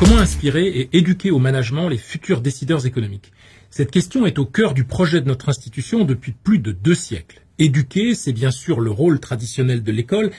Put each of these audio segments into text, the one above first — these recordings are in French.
Comment inspirer et éduquer au management les futurs décideurs économiques? Cette question est au cœur du projet de notre institution depuis plus de deux siècles. Éduquer, c'est bien sûr le rôle traditionnel de l'école,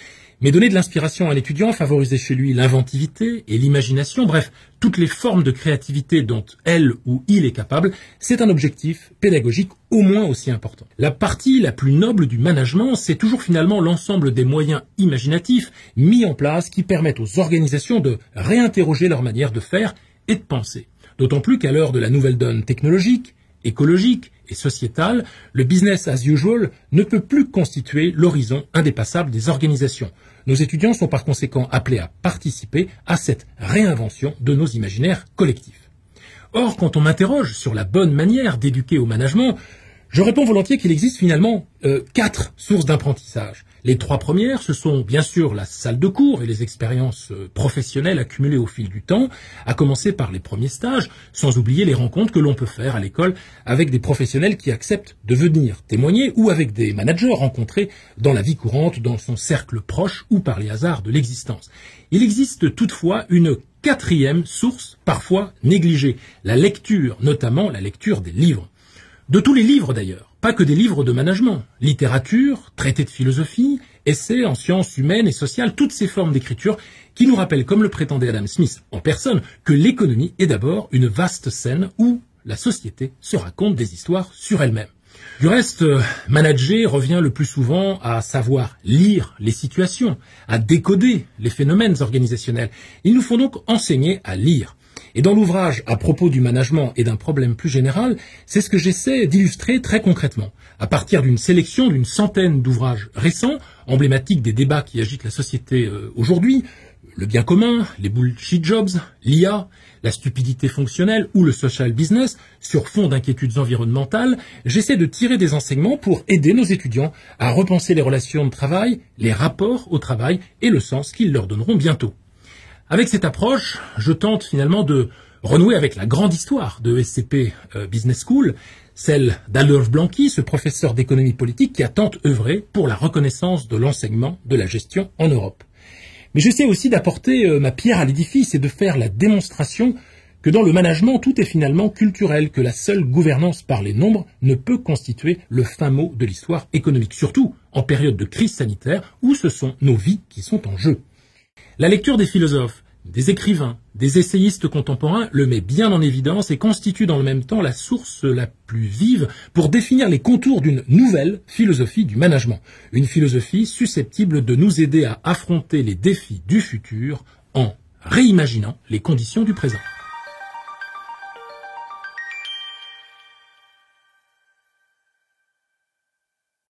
mais donner de l'inspiration à l'étudiant, favoriser chez lui l'inventivité et l'imagination, bref, toutes les formes de créativité dont elle ou il est capable, c'est un objectif pédagogique au moins aussi important. La partie la plus noble du management, c'est toujours finalement l'ensemble des moyens imaginatifs mis en place qui permettent aux organisations de réinterroger leur manière de faire et de penser. D'autant plus qu'à l'heure de la nouvelle donne technologique, écologique et sociétale, le business as usual ne peut plus constituer l'horizon indépassable des organisations. Nos étudiants sont par conséquent appelés à participer à cette réinvention de nos imaginaires collectifs. Or, quand on m'interroge sur la bonne manière d'éduquer au management, je réponds volontiers qu'il existe finalement euh, quatre sources d'apprentissage. Les trois premières, ce sont bien sûr la salle de cours et les expériences euh, professionnelles accumulées au fil du temps, à commencer par les premiers stages, sans oublier les rencontres que l'on peut faire à l'école avec des professionnels qui acceptent de venir témoigner ou avec des managers rencontrés dans la vie courante, dans son cercle proche ou par les hasards de l'existence. Il existe toutefois une quatrième source, parfois négligée, la lecture, notamment la lecture des livres. De tous les livres d'ailleurs pas que des livres de management, littérature, traités de philosophie, essais en sciences humaines et sociales, toutes ces formes d'écriture qui nous rappellent, comme le prétendait Adam Smith en personne, que l'économie est d'abord une vaste scène où la société se raconte des histoires sur elle-même. Du reste, euh, manager revient le plus souvent à savoir lire les situations, à décoder les phénomènes organisationnels. Il nous faut donc enseigner à lire. Et dans l'ouvrage à propos du management et d'un problème plus général, c'est ce que j'essaie d'illustrer très concrètement, à partir d'une sélection d'une centaine d'ouvrages récents, emblématiques des débats qui agitent la société euh, aujourd'hui, le bien commun, les bullshit jobs, l'IA, la stupidité fonctionnelle ou le social business, sur fond d'inquiétudes environnementales, j'essaie de tirer des enseignements pour aider nos étudiants à repenser les relations de travail, les rapports au travail et le sens qu'ils leur donneront bientôt. Avec cette approche, je tente finalement de renouer avec la grande histoire de SCP euh, Business School, celle d'Adolphe Blanqui, ce professeur d'économie politique qui a tant œuvré pour la reconnaissance de l'enseignement de la gestion en Europe. Mais j'essaie aussi d'apporter euh, ma pierre à l'édifice et de faire la démonstration que dans le management, tout est finalement culturel, que la seule gouvernance par les nombres ne peut constituer le fin mot de l'histoire économique, surtout en période de crise sanitaire où ce sont nos vies qui sont en jeu. La lecture des philosophes, des écrivains, des essayistes contemporains le met bien en évidence et constitue dans le même temps la source la plus vive pour définir les contours d'une nouvelle philosophie du management, une philosophie susceptible de nous aider à affronter les défis du futur en réimaginant les conditions du présent.